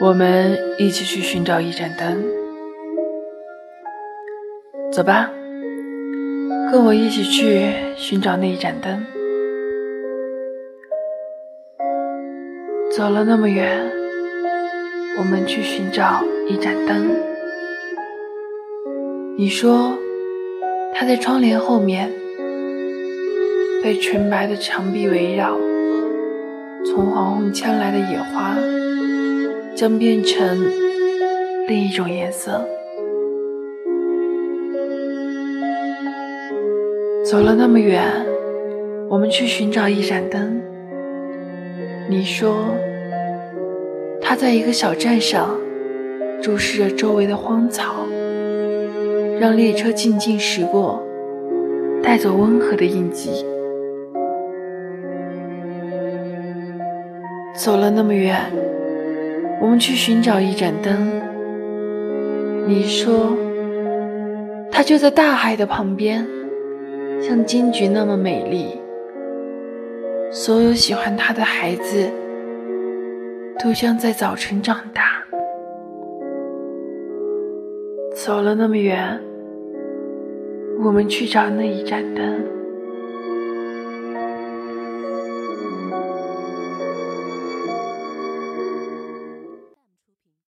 我们一起去寻找一盏灯，走吧，跟我一起去寻找那一盏灯。走了那么远，我们去寻找一盏灯。你说，它在窗帘后面，被纯白的墙壁围绕，从黄昏牵来的野花。将变成另一种颜色。走了那么远，我们去寻找一盏灯。你说，它在一个小站上，注视着周围的荒草，让列车静静驶过，带走温和的印记。走了那么远。我们去寻找一盏灯。你说，它就在大海的旁边，像金菊那么美丽。所有喜欢它的孩子，都将在早晨长大。走了那么远，我们去找那一盏灯。